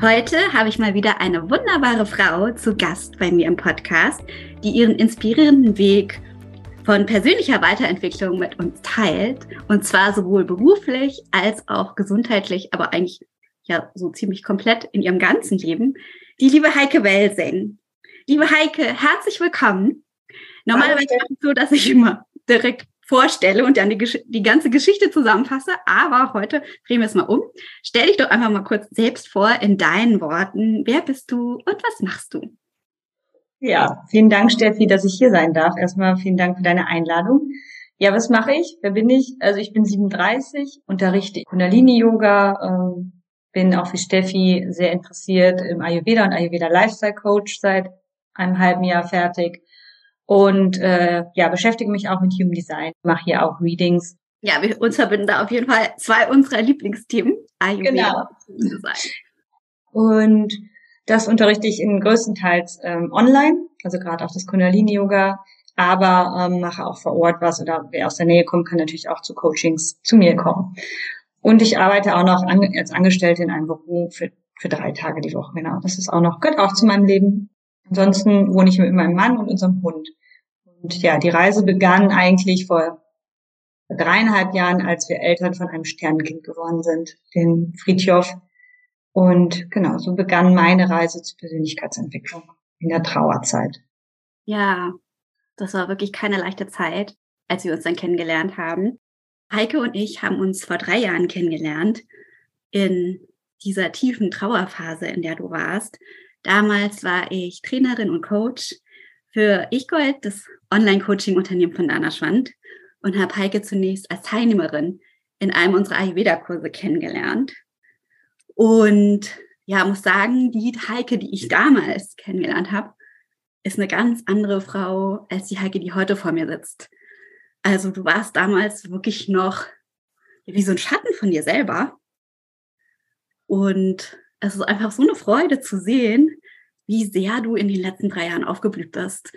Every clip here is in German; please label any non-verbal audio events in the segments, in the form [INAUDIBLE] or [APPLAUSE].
Heute habe ich mal wieder eine wunderbare Frau zu Gast bei mir im Podcast, die ihren inspirierenden Weg von persönlicher Weiterentwicklung mit uns teilt. Und zwar sowohl beruflich als auch gesundheitlich, aber eigentlich ja so ziemlich komplett in ihrem ganzen Leben. Die liebe Heike Welsing. Liebe Heike, herzlich willkommen. Normalerweise ist es so, dass ich immer direkt vorstelle und dann die, die, ganze Geschichte zusammenfasse. Aber heute drehen wir es mal um. Stell dich doch einfach mal kurz selbst vor in deinen Worten. Wer bist du und was machst du? Ja, vielen Dank, Steffi, dass ich hier sein darf. Erstmal vielen Dank für deine Einladung. Ja, was mache ich? Wer bin ich? Also ich bin 37, unterrichte Kundalini-Yoga, äh, bin auch wie Steffi sehr interessiert im Ayurveda und Ayurveda Lifestyle Coach seit einem halben Jahr fertig und äh, ja, beschäftige mich auch mit Human Design, mache hier auch Readings. Ja, wir uns verbinden da auf jeden Fall zwei unserer Lieblingsthemen. Ayurveda genau. Und das unterrichte ich in größtenteils ähm, online, also gerade auch das Kundalini-Yoga, aber ähm, mache auch vor Ort was oder wer aus der Nähe kommt, kann natürlich auch zu Coachings zu mir kommen. Und ich arbeite auch noch an, als Angestellte in einem Büro für, für drei Tage die Woche, genau. Das ist auch noch, gehört auch zu meinem Leben. Ansonsten wohne ich mit meinem Mann und unserem Hund. Und ja, die Reise begann eigentlich vor dreieinhalb Jahren, als wir Eltern von einem Sternenkind geworden sind, den Friedhof. Und genau, so begann meine Reise zur Persönlichkeitsentwicklung in der Trauerzeit. Ja, das war wirklich keine leichte Zeit, als wir uns dann kennengelernt haben. Heike und ich haben uns vor drei Jahren kennengelernt in dieser tiefen Trauerphase, in der du warst. Damals war ich Trainerin und Coach für Ich-Gold, das Online-Coaching-Unternehmen von Dana Schwand und habe Heike zunächst als Teilnehmerin in einem unserer Ayurveda-Kurse kennengelernt. Und ja, muss sagen, die Heike, die ich damals kennengelernt habe, ist eine ganz andere Frau als die Heike, die heute vor mir sitzt. Also du warst damals wirklich noch wie so ein Schatten von dir selber. Und es ist einfach so eine Freude zu sehen, wie sehr du in den letzten drei Jahren aufgeblüht bist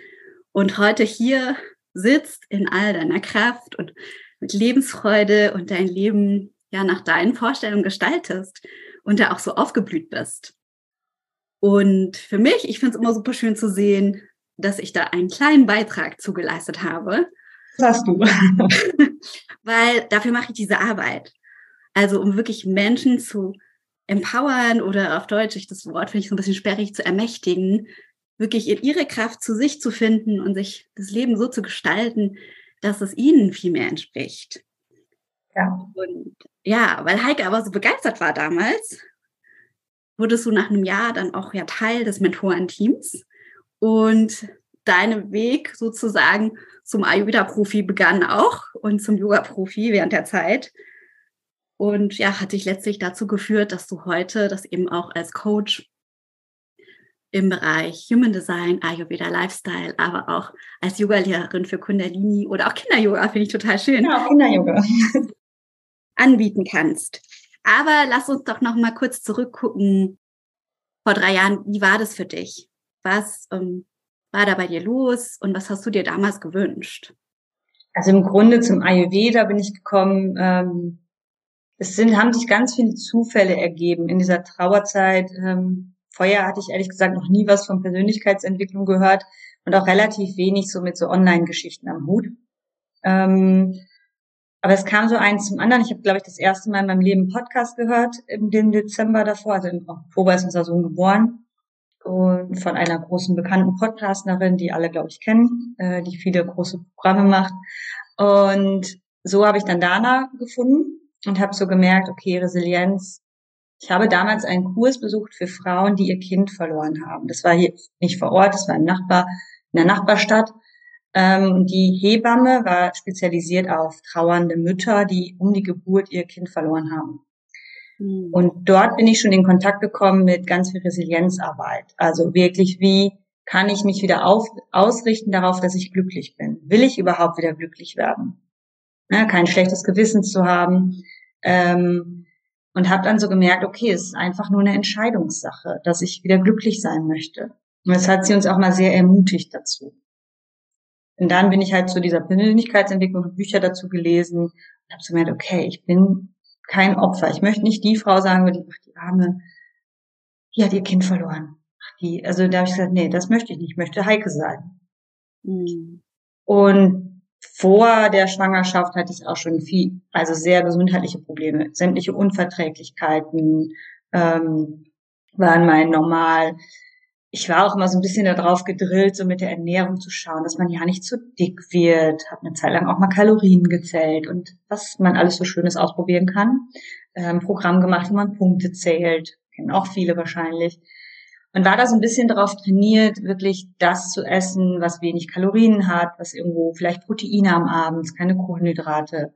und heute hier sitzt in all deiner Kraft und mit Lebensfreude und dein Leben ja nach deinen Vorstellungen gestaltest und da auch so aufgeblüht bist. Und für mich, ich finde es immer super schön zu sehen, dass ich da einen kleinen Beitrag zugeleistet habe. Das hast du. [LAUGHS] Weil dafür mache ich diese Arbeit. Also um wirklich Menschen zu empowern oder auf Deutsch, ich das Wort finde ich so ein bisschen sperrig, zu ermächtigen, wirklich in ihre Kraft zu sich zu finden und sich das Leben so zu gestalten, dass es ihnen viel mehr entspricht. Ja. Und ja, weil Heike aber so begeistert war damals, wurdest du nach einem Jahr dann auch ja Teil des Mentorenteams und dein Weg sozusagen zum Ayurveda-Profi begann auch und zum Yoga-Profi während der Zeit. Und ja, hat dich letztlich dazu geführt, dass du heute das eben auch als Coach im Bereich Human Design, Ayurveda Lifestyle, aber auch als Yogalehrerin für Kundalini oder auch Kinder-Yoga, finde ich total schön. Ja, Kinder-Yoga. [LAUGHS] anbieten kannst. Aber lass uns doch noch mal kurz zurückgucken. Vor drei Jahren, wie war das für dich? Was ähm, war da bei dir los und was hast du dir damals gewünscht? Also im Grunde zum Ayurveda bin ich gekommen, ähm, es sind, haben sich ganz viele Zufälle ergeben in dieser Trauerzeit. Ähm, vorher hatte ich ehrlich gesagt noch nie was von Persönlichkeitsentwicklung gehört und auch relativ wenig so mit so Online-Geschichten am Hut. Ähm, aber es kam so eins zum anderen. Ich habe, glaube ich, das erste Mal in meinem Leben Podcast gehört im Dezember davor. Also im Oktober ist unser Sohn geboren. und von einer großen bekannten Podcasterin, die alle, glaube ich, kennen, äh, die viele große Programme macht. Und so habe ich dann Dana gefunden und habe so gemerkt, okay, Resilienz. Ich habe damals einen Kurs besucht für Frauen, die ihr Kind verloren haben. Das war hier nicht vor Ort, das war im Nachbar, in der Nachbarstadt. Ähm, die Hebamme war spezialisiert auf trauernde Mütter, die um die Geburt ihr Kind verloren haben. Mhm. Und dort bin ich schon in Kontakt gekommen mit ganz viel Resilienzarbeit. Also wirklich, wie kann ich mich wieder auf, ausrichten darauf, dass ich glücklich bin? Will ich überhaupt wieder glücklich werden? Ja, kein schlechtes Gewissen zu haben. Ähm, und habe dann so gemerkt, okay, es ist einfach nur eine Entscheidungssache, dass ich wieder glücklich sein möchte. Und das hat sie uns auch mal sehr ermutigt dazu. Und dann bin ich halt zu dieser Persönlichkeitsentwicklung Bücher dazu gelesen und habe so gemerkt, okay, ich bin kein Opfer. Ich möchte nicht die Frau sagen, die, ach, die Arme, die hat ihr Kind verloren. Ach, die, also da habe ich gesagt, nee, das möchte ich nicht. Ich möchte Heike sein. Mhm. Und vor der Schwangerschaft hatte ich auch schon viel, also sehr gesundheitliche Probleme, sämtliche Unverträglichkeiten ähm, waren mein Normal ich war auch immer so ein bisschen darauf gedrillt, so mit der Ernährung zu schauen, dass man ja nicht zu dick wird. Habe eine Zeit lang auch mal Kalorien gezählt und was man alles so Schönes ausprobieren kann. Ähm, Programm gemacht, wo man Punkte zählt. Kennen auch viele wahrscheinlich. Und war da so ein bisschen darauf trainiert, wirklich das zu essen, was wenig Kalorien hat, was irgendwo vielleicht Proteine am Abend, keine Kohlenhydrate.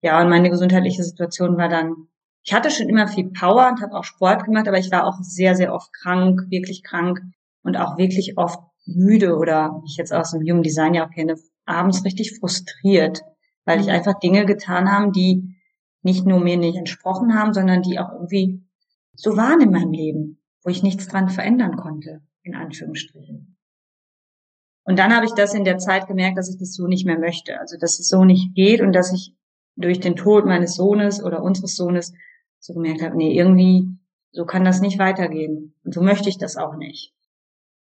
Ja, und meine gesundheitliche Situation war dann ich hatte schon immer viel Power und habe auch Sport gemacht, aber ich war auch sehr, sehr oft krank, wirklich krank und auch wirklich oft müde oder, ich jetzt aus dem Human Design ja auch kenne, abends richtig frustriert, weil ich einfach Dinge getan habe, die nicht nur mir nicht entsprochen haben, sondern die auch irgendwie so waren in meinem Leben, wo ich nichts dran verändern konnte, in Anführungsstrichen. Und dann habe ich das in der Zeit gemerkt, dass ich das so nicht mehr möchte, also dass es so nicht geht und dass ich durch den Tod meines Sohnes oder unseres Sohnes so gemerkt habe, nee, irgendwie, so kann das nicht weitergehen. Und so möchte ich das auch nicht.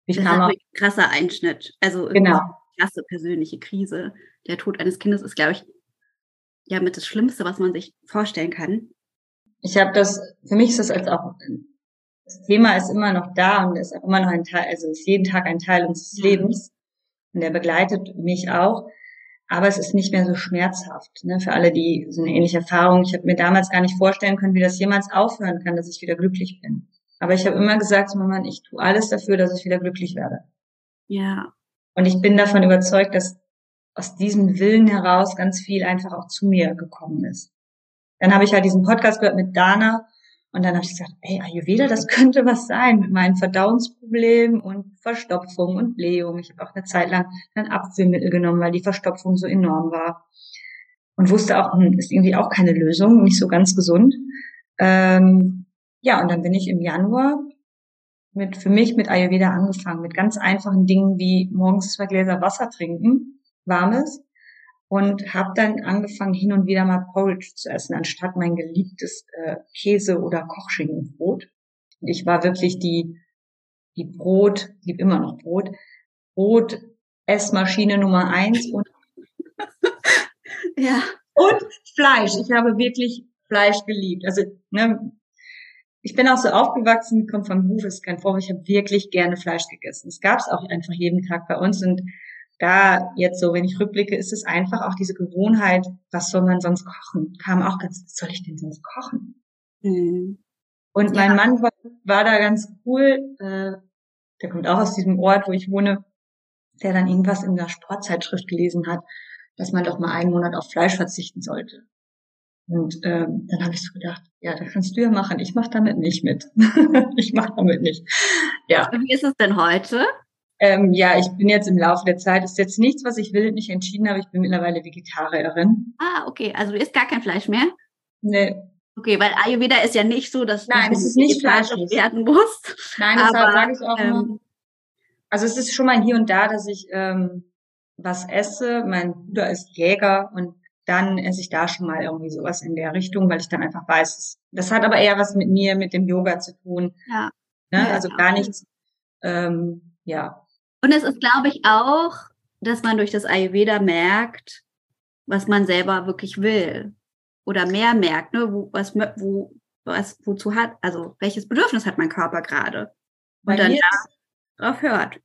Ich das kam ist ein krasser Einschnitt. Also genau. krasse persönliche Krise. Der Tod eines Kindes ist, glaube ich, ja mit das Schlimmste, was man sich vorstellen kann. Ich habe das, für mich ist das als auch, das Thema ist immer noch da und ist auch immer noch ein Teil, also ist jeden Tag ein Teil unseres Lebens. Und der begleitet mich auch aber es ist nicht mehr so schmerzhaft. Ne? Für alle, die so eine ähnliche Erfahrung, ich habe mir damals gar nicht vorstellen können, wie das jemals aufhören kann, dass ich wieder glücklich bin. Aber ich habe immer gesagt, Mama, ich tue alles dafür, dass ich wieder glücklich werde. Ja. Und ich bin davon überzeugt, dass aus diesem Willen heraus ganz viel einfach auch zu mir gekommen ist. Dann habe ich halt diesen Podcast gehört mit Dana und dann habe ich gesagt, ey, Ayurveda, das könnte was sein mit meinen Verdauungsproblemen und Verstopfung und Blähung. Ich habe auch eine Zeit lang ein Abführmittel genommen, weil die Verstopfung so enorm war. Und wusste auch, hm, ist irgendwie auch keine Lösung, nicht so ganz gesund. Ähm, ja, und dann bin ich im Januar mit, für mich mit Ayurveda angefangen, mit ganz einfachen Dingen wie morgens zwei Gläser Wasser trinken, warmes, und habe dann angefangen, hin und wieder mal Porridge zu essen, anstatt mein geliebtes äh, Käse- oder Kochschinkenbrot. Und ich war wirklich die, die Brot, lieb immer noch Brot, Brot Essmaschine Nummer eins und, [LAUGHS] ja. und Fleisch. Ich habe wirklich Fleisch geliebt. Also, ne, ich bin auch so aufgewachsen, komme vom Beruf, ist kein Vorwurf, ich habe wirklich gerne Fleisch gegessen. Es gab es auch einfach jeden Tag bei uns und da jetzt so, wenn ich rückblicke, ist es einfach auch diese Gewohnheit, was soll man sonst kochen? Kam auch ganz, was soll ich denn sonst kochen? Mhm. Und mein ja. Mann war, war, da ganz cool, äh, der kommt auch aus diesem Ort, wo ich wohne, der dann irgendwas in der Sportzeitschrift gelesen hat, dass man doch mal einen Monat auf Fleisch verzichten sollte. Und ähm, dann habe ich so gedacht, ja, das kannst du ja machen. Ich mache damit nicht mit. [LAUGHS] ich mache damit nicht. Ja. Wie ist es denn heute? Ähm, ja, ich bin jetzt im Laufe der Zeit, ist jetzt nichts, was ich will, nicht entschieden habe. Ich bin mittlerweile Vegetarierin. Ah, okay. Also du isst gar kein Fleisch mehr? Nee. Okay, weil Ayurveda ist ja nicht so, dass Nein, du es ist nicht fleischlich werden musst. Nein, deshalb sage ich auch ähm, immer. Also es ist schon mal hier und da, dass ich ähm, was esse. Mein Bruder ist Jäger und dann esse ich da schon mal irgendwie sowas in der Richtung, weil ich dann einfach weiß, das hat aber eher was mit mir, mit dem Yoga zu tun. Ja. Ne? ja also gar nichts, ähm, ja, und es ist, glaube ich, auch, dass man durch das Ayurveda merkt, was man selber wirklich will. Oder mehr merkt, ne, wo, was, wo, was, wozu hat, also welches Bedürfnis hat mein Körper gerade? und dann drauf hört.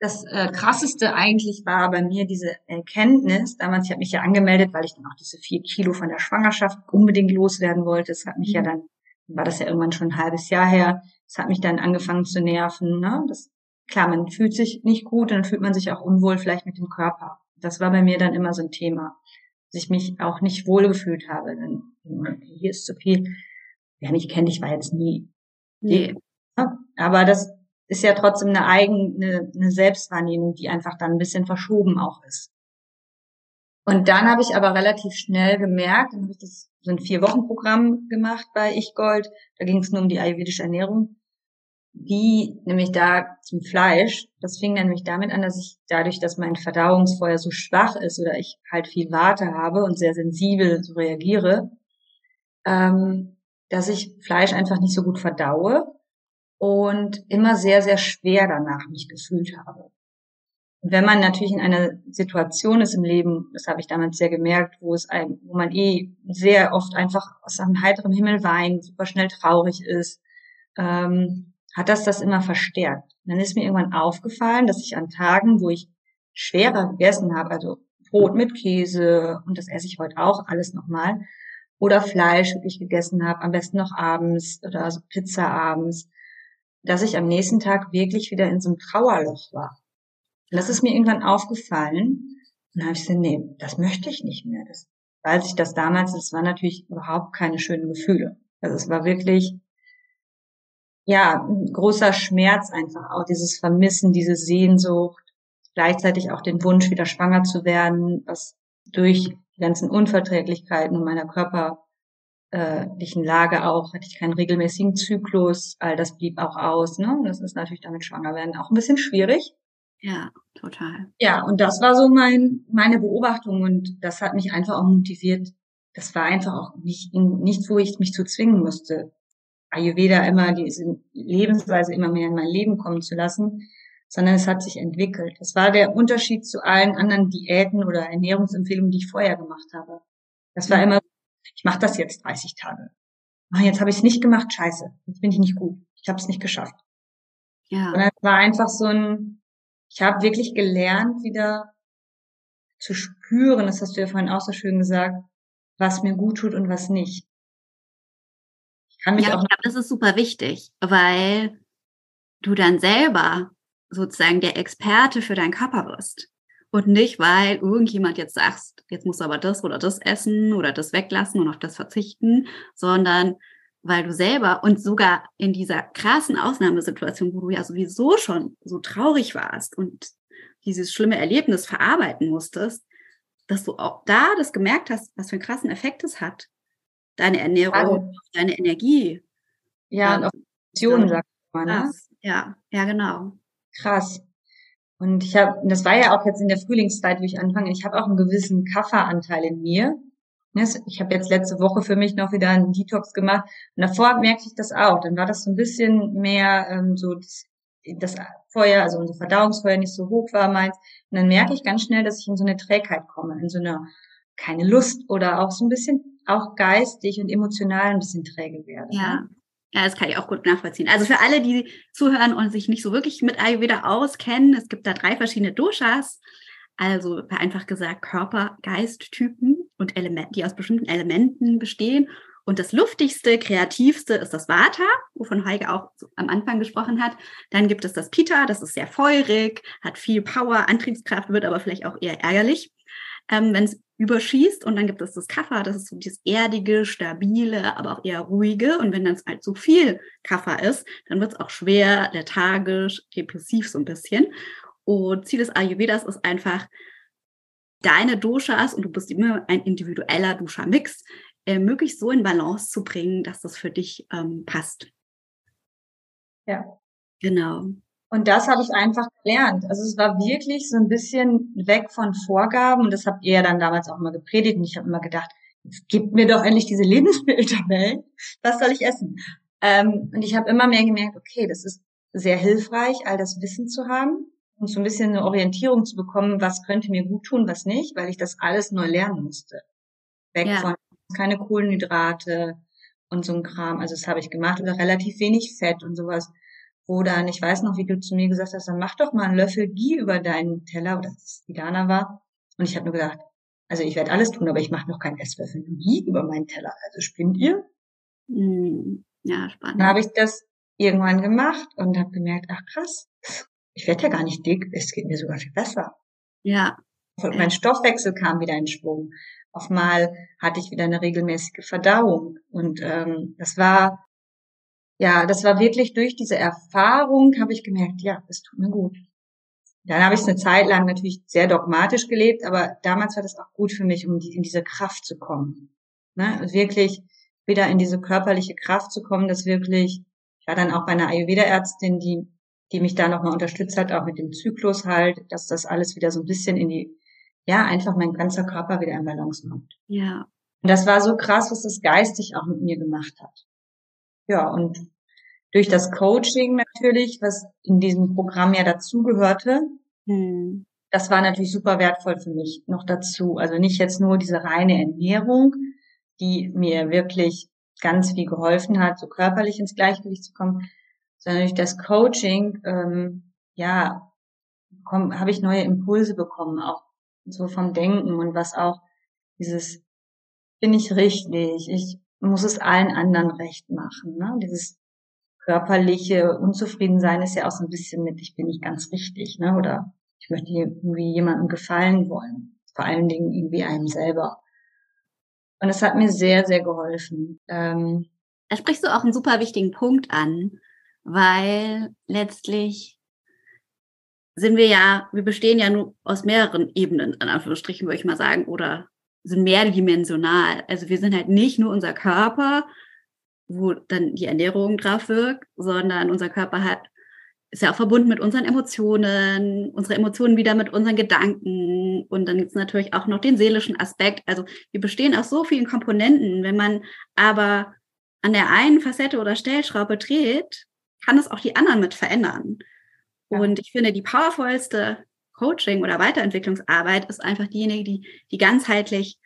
Das äh, krasseste eigentlich war bei mir diese Erkenntnis. Damals, ich habe mich ja angemeldet, weil ich dann auch diese vier Kilo von der Schwangerschaft unbedingt loswerden wollte. Das hat mich mhm. ja dann, war das ja irgendwann schon ein halbes Jahr her. Das hat mich dann angefangen zu nerven. Ne? Das, klar, man fühlt sich nicht gut, dann fühlt man sich auch unwohl vielleicht mit dem Körper. Das war bei mir dann immer so ein Thema, dass ich mich auch nicht wohl gefühlt habe. Dann, hier ist zu viel. Ja, mich kenne ich war jetzt nie. Nee. Aber das ist ja trotzdem eine eigene eine Selbstwahrnehmung, die einfach dann ein bisschen verschoben auch ist. Und dann habe ich aber relativ schnell gemerkt, dann habe ich das so ein vier Wochen Programm gemacht bei Ich Gold. Da ging es nur um die ayurvedische Ernährung. Wie nämlich da zum Fleisch. Das fing nämlich damit an, dass ich dadurch, dass mein Verdauungsfeuer so schwach ist oder ich halt viel Warte habe und sehr sensibel so reagiere, ähm, dass ich Fleisch einfach nicht so gut verdaue und immer sehr, sehr schwer danach mich gefühlt habe. Und wenn man natürlich in einer Situation ist im Leben, das habe ich damals sehr gemerkt, wo es ein, wo man eh sehr oft einfach aus einem heiteren Himmel weint, super schnell traurig ist, ähm, hat das das immer verstärkt. Und dann ist mir irgendwann aufgefallen, dass ich an Tagen, wo ich schwerer gegessen habe, also Brot mit Käse und das esse ich heute auch alles nochmal, oder Fleisch wirklich gegessen habe, am besten noch abends oder so Pizza abends, dass ich am nächsten Tag wirklich wieder in so einem Trauerloch war. Und das ist mir irgendwann aufgefallen. Und dann habe ich gesagt, nee, das möchte ich nicht mehr. Das, weil ich das damals, das war natürlich überhaupt keine schönen Gefühle. Also es war wirklich, ja, ein großer Schmerz einfach auch, dieses Vermissen, diese Sehnsucht, gleichzeitig auch den Wunsch, wieder schwanger zu werden, was durch die ganzen Unverträglichkeiten in meiner Körper körperlichen Lage auch, hatte ich keinen regelmäßigen Zyklus, all das blieb auch aus. Ne? Und das ist natürlich damit schwanger werden auch ein bisschen schwierig. Ja, total. Ja, und das war so mein, meine Beobachtung und das hat mich einfach auch motiviert. Das war einfach auch nicht, nichts, wo ich mich zu zwingen musste. Ayurveda immer diese Lebensweise immer mehr in mein Leben kommen zu lassen, sondern es hat sich entwickelt. Das war der Unterschied zu allen anderen Diäten oder Ernährungsempfehlungen, die ich vorher gemacht habe. Das war immer ich mache das jetzt 30 Tage. Ach, jetzt habe ich es nicht gemacht, scheiße, jetzt bin ich nicht gut. Ich habe es nicht geschafft. Ja. Und es war einfach so ein, ich habe wirklich gelernt, wieder zu spüren, das hast du ja vorhin auch so schön gesagt, was mir gut tut und was nicht. Kann mich ja, auch ich glaube, das ist super wichtig, weil du dann selber sozusagen der Experte für deinen Körper wirst und nicht, weil irgendjemand jetzt sagt, jetzt musst du aber das oder das essen oder das weglassen und auf das verzichten, sondern weil du selber und sogar in dieser krassen Ausnahmesituation, wo du ja sowieso schon so traurig warst und dieses schlimme Erlebnis verarbeiten musstest, dass du auch da das gemerkt hast, was für einen krassen Effekt es hat. Deine Ernährung, also, deine Energie. Ja, und, und auch Emotionen, sagt man. Ne? Ja, ja, genau. Krass. Und ich habe, das war ja auch jetzt in der Frühlingszeit, wie ich anfange, ich habe auch einen gewissen Kafferanteil in mir. Ne, ich habe jetzt letzte Woche für mich noch wieder einen Detox gemacht und davor merkte ich das auch. Dann war das so ein bisschen mehr ähm, so das, das Feuer, also unser Verdauungsfeuer nicht so hoch war meins. Und dann merke ich ganz schnell, dass ich in so eine Trägheit komme, in so eine keine Lust oder auch so ein bisschen auch geistig und emotional ein bisschen träge werde. Ja. Ja, das kann ich auch gut nachvollziehen. Also für alle, die zuhören und sich nicht so wirklich mit Ayurveda auskennen, es gibt da drei verschiedene Doshas. Also einfach gesagt Körper, Geist, Typen und Elemente, die aus bestimmten Elementen bestehen. Und das luftigste, kreativste ist das Vata, wovon Heike auch am Anfang gesprochen hat. Dann gibt es das Pita, das ist sehr feurig, hat viel Power, Antriebskraft, wird aber vielleicht auch eher ärgerlich ähm, wenn es überschießt. Und dann gibt es das Kaffer, das ist so dieses erdige, stabile, aber auch eher ruhige. Und wenn dann halt so viel Kaffer ist, dann wird es auch schwer, lethargisch, depressiv so ein bisschen. Und Ziel des Ayurvedas ist einfach, deine Doshas, und du bist immer ein individueller Dosha-Mix, äh, möglichst so in Balance zu bringen, dass das für dich ähm, passt. Ja. Genau. Und das habe ich einfach gelernt. Also es war wirklich so ein bisschen weg von Vorgaben und das habt ihr ja dann damals auch immer gepredigt und ich habe immer gedacht, jetzt gib mir doch endlich diese [LAUGHS] Lebensmitteltabellen. Was soll ich essen? Ähm, und ich habe immer mehr gemerkt, okay, das ist sehr hilfreich, all das Wissen zu haben und so ein bisschen eine Orientierung zu bekommen, was könnte mir gut tun, was nicht, weil ich das alles neu lernen musste. Weg ja. von keine Kohlenhydrate und so ein Kram. Also das habe ich gemacht oder relativ wenig Fett und sowas wo dann, ich weiß noch, wie du zu mir gesagt hast, dann mach doch mal einen Löffel Ghee über deinen Teller, oder das die Dana war. Und ich habe nur gedacht, also ich werde alles tun, aber ich mache noch keinen Esslöffel Ghee über meinen Teller. Also spinnt ihr? Hm, ja, spannend. Dann habe ich das irgendwann gemacht und habe gemerkt, ach krass, ich werde ja gar nicht dick, es geht mir sogar viel besser. Ja. Und mein Stoffwechsel kam wieder in Schwung. Auf mal hatte ich wieder eine regelmäßige Verdauung. Und ähm, das war, ja, das war wirklich durch diese Erfahrung, habe ich gemerkt, ja, das tut mir gut. Dann habe ich es eine Zeit lang natürlich sehr dogmatisch gelebt, aber damals war das auch gut für mich, um die, in diese Kraft zu kommen. Ne? Wirklich wieder in diese körperliche Kraft zu kommen, dass wirklich, ich war dann auch bei einer Ayurveda-Ärztin, die, die mich da nochmal unterstützt hat, auch mit dem Zyklus halt, dass das alles wieder so ein bisschen in die, ja, einfach mein ganzer Körper wieder in Balance kommt. Ja. Und das war so krass, was das geistig auch mit mir gemacht hat. Ja, und durch das Coaching natürlich, was in diesem Programm ja dazugehörte, hm. das war natürlich super wertvoll für mich noch dazu. Also nicht jetzt nur diese reine Ernährung, die mir wirklich ganz viel geholfen hat, so körperlich ins Gleichgewicht zu kommen, sondern durch das Coaching, ähm, ja, habe ich neue Impulse bekommen, auch so vom Denken und was auch dieses bin ich richtig, ich muss es allen anderen recht machen, ne? Dieses körperliche Unzufriedensein ist ja auch so ein bisschen mit, ich bin nicht ganz richtig, ne? Oder ich möchte irgendwie jemandem gefallen wollen. Vor allen Dingen irgendwie einem selber. Und es hat mir sehr, sehr geholfen. Ähm, da sprichst du auch einen super wichtigen Punkt an, weil letztlich sind wir ja, wir bestehen ja nur aus mehreren Ebenen, in Anführungsstrichen würde ich mal sagen, oder sind mehrdimensional. Also wir sind halt nicht nur unser Körper, wo dann die Ernährung drauf wirkt, sondern unser Körper hat ist ja auch verbunden mit unseren Emotionen, unsere Emotionen wieder mit unseren Gedanken und dann gibt es natürlich auch noch den seelischen Aspekt. Also wir bestehen aus so vielen Komponenten. Wenn man aber an der einen Facette oder Stellschraube dreht, kann es auch die anderen mit verändern. Ja. Und ich finde, die powervollste Coaching oder Weiterentwicklungsarbeit ist einfach diejenige, die, die ganzheitlich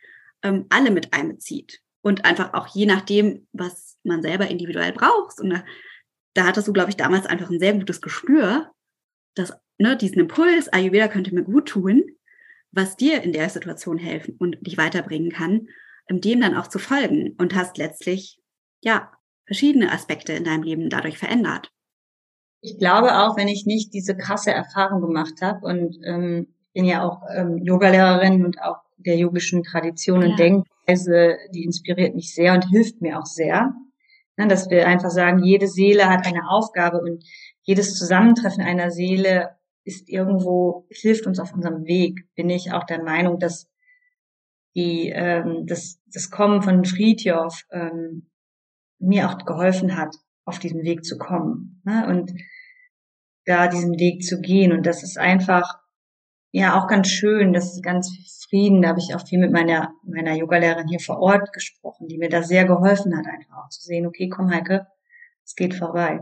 ähm, alle mit einbezieht und einfach auch je nachdem, was man selber individuell braucht. Und da, da hattest du, glaube ich, damals einfach ein sehr gutes Gespür, dass ne, diesen Impuls, Ayurveda könnte mir gut tun, was dir in der Situation helfen und dich weiterbringen kann, dem dann auch zu folgen und hast letztlich ja verschiedene Aspekte in deinem Leben dadurch verändert. Ich glaube auch, wenn ich nicht diese krasse Erfahrung gemacht habe und ähm, bin ja auch ähm, Yogalehrerin und auch der yogischen Tradition ja. und Denkweise, die inspiriert mich sehr und hilft mir auch sehr. Ne, dass wir einfach sagen, jede Seele hat eine Aufgabe und jedes Zusammentreffen einer Seele ist irgendwo, hilft uns auf unserem Weg. Bin ich auch der Meinung, dass die, ähm, das, das Kommen von Friedjof ähm, mir auch geholfen hat, auf diesem Weg zu kommen. Ne? Und da diesen Weg zu gehen. Und das ist einfach, ja, auch ganz schön. Das ist ganz Frieden. Da habe ich auch viel mit meiner, meiner Yogalehrerin hier vor Ort gesprochen, die mir da sehr geholfen hat, einfach auch zu sehen, okay, komm Heike, es geht vorbei.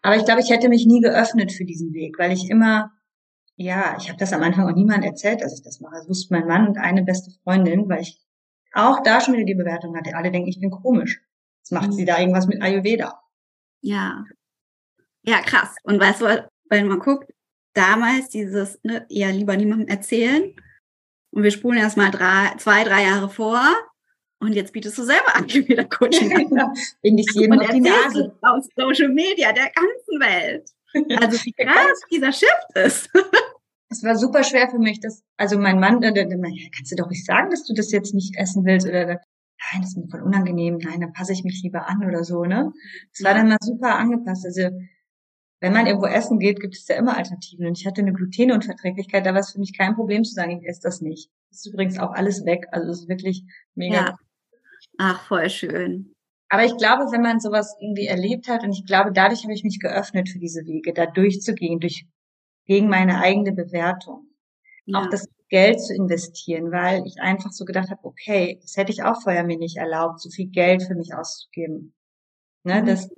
Aber ich glaube, ich hätte mich nie geöffnet für diesen Weg, weil ich immer, ja, ich habe das am Anfang auch niemand erzählt, dass ich das mache. Das wusste mein Mann und eine beste Freundin, weil ich auch da schon wieder die Bewertung hatte. Alle denken, ich bin komisch. Jetzt macht sie da irgendwas mit Ayurveda. Ja. Ja, krass. Und weißt du, wenn man guckt, damals dieses ne, eher lieber niemandem erzählen. Und wir spulen erst mal drei, zwei, drei Jahre vor. Und jetzt bietest du selber an, wieder Coaching an. Bin ich jedem auf die Nase. Aus Social Media der ganzen Welt. Also wie krass dieser Shift ist. [LAUGHS] Es war super schwer für mich, dass, also mein Mann, der, der, der, kannst du doch nicht sagen, dass du das jetzt nicht essen willst oder nein, das ist mir voll unangenehm, nein, dann passe ich mich lieber an oder so, ne? Es war dann mal super angepasst. Also wenn man irgendwo essen geht, gibt es ja immer Alternativen. Und ich hatte eine Glutenunverträglichkeit, da war es für mich kein Problem zu sagen, ich esse das nicht. Das ist übrigens auch alles weg. Also es ist wirklich mega. Ja. Ach, voll schön. Aber ich glaube, wenn man sowas irgendwie erlebt hat, und ich glaube, dadurch habe ich mich geöffnet für diese Wege, da durchzugehen, durch, gegen meine eigene Bewertung. Ja. Auch das Geld zu investieren, weil ich einfach so gedacht habe, okay, das hätte ich auch vorher mir nicht erlaubt, so viel Geld für mich auszugeben. Ne, mhm. das,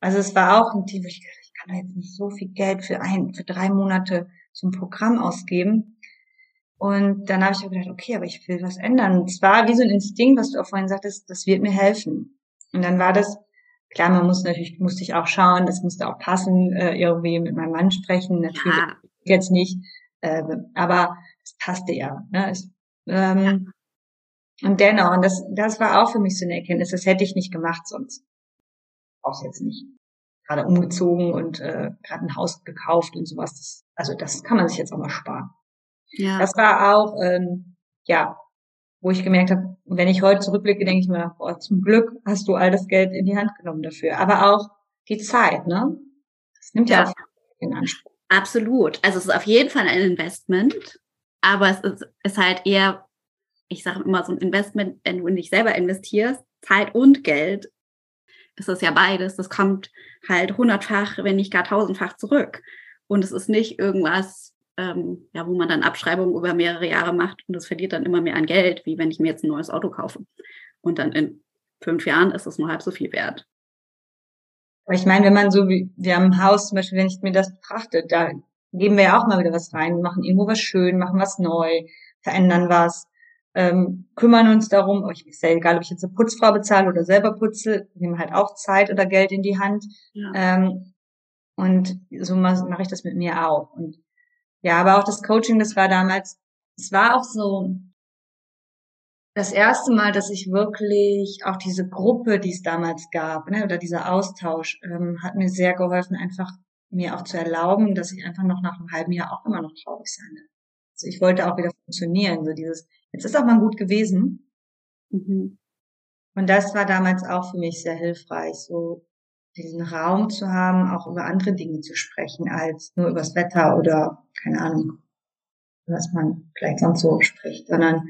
also es war auch ein wo ich gedacht, kann da jetzt nicht so viel Geld für ein, für drei Monate zum Programm ausgeben. Und dann habe ich mir gedacht, okay, aber ich will was ändern. Es war wie so ein Instinkt, was du auch vorhin sagtest, das wird mir helfen. Und dann war das klar, man muss natürlich, musste ich auch schauen, das musste auch passen, äh, irgendwie mit meinem Mann sprechen, natürlich ja. jetzt nicht, äh, aber es passte ja. Ne? Es, ähm, ja. Und dennoch, und das, das war auch für mich so eine Erkenntnis, das hätte ich nicht gemacht sonst. Auch jetzt nicht. Gerade umgezogen und äh, gerade ein Haus gekauft und sowas. Das, also das kann man sich jetzt auch mal sparen. Ja. Das war auch, ähm, ja, wo ich gemerkt habe, wenn ich heute zurückblicke, denke ich mir, boah, zum Glück hast du all das Geld in die Hand genommen dafür. Aber auch die Zeit, ne? Das nimmt ja, ja auch in Anspruch. Absolut. Also es ist auf jeden Fall ein Investment, aber es ist, ist halt eher, ich sage immer so ein Investment, wenn du in dich selber investierst, Zeit und Geld, ist es ja beides. Das kommt halt hundertfach, wenn nicht gar tausendfach zurück. Und es ist nicht irgendwas, ähm, ja, wo man dann Abschreibungen über mehrere Jahre macht und das verliert dann immer mehr an Geld, wie wenn ich mir jetzt ein neues Auto kaufe. Und dann in fünf Jahren ist es nur halb so viel wert. Aber ich meine, wenn man so wie, wir haben Haus zum Beispiel, wenn ich mir das betrachte, da geben wir ja auch mal wieder was rein, machen irgendwo was schön, machen was neu, verändern was, ähm, kümmern uns darum, ich ist ja egal, ob ich jetzt eine Putzfrau bezahle oder selber putze, nehmen halt auch Zeit oder Geld in die Hand. Ja. Ähm, und so mache ich das mit mir auch. Und ja, aber auch das Coaching, das war damals, es war auch so, das erste Mal, dass ich wirklich auch diese Gruppe, die es damals gab, ne, oder dieser Austausch, ähm, hat mir sehr geholfen, einfach mir auch zu erlauben, dass ich einfach noch nach einem halben Jahr auch immer noch traurig sein werde. Also ich wollte auch wieder funktionieren, so dieses, jetzt ist auch mal gut gewesen. Mhm. Und das war damals auch für mich sehr hilfreich, so diesen Raum zu haben, auch über andere Dinge zu sprechen, als nur übers Wetter oder keine Ahnung, was man vielleicht sonst so spricht, sondern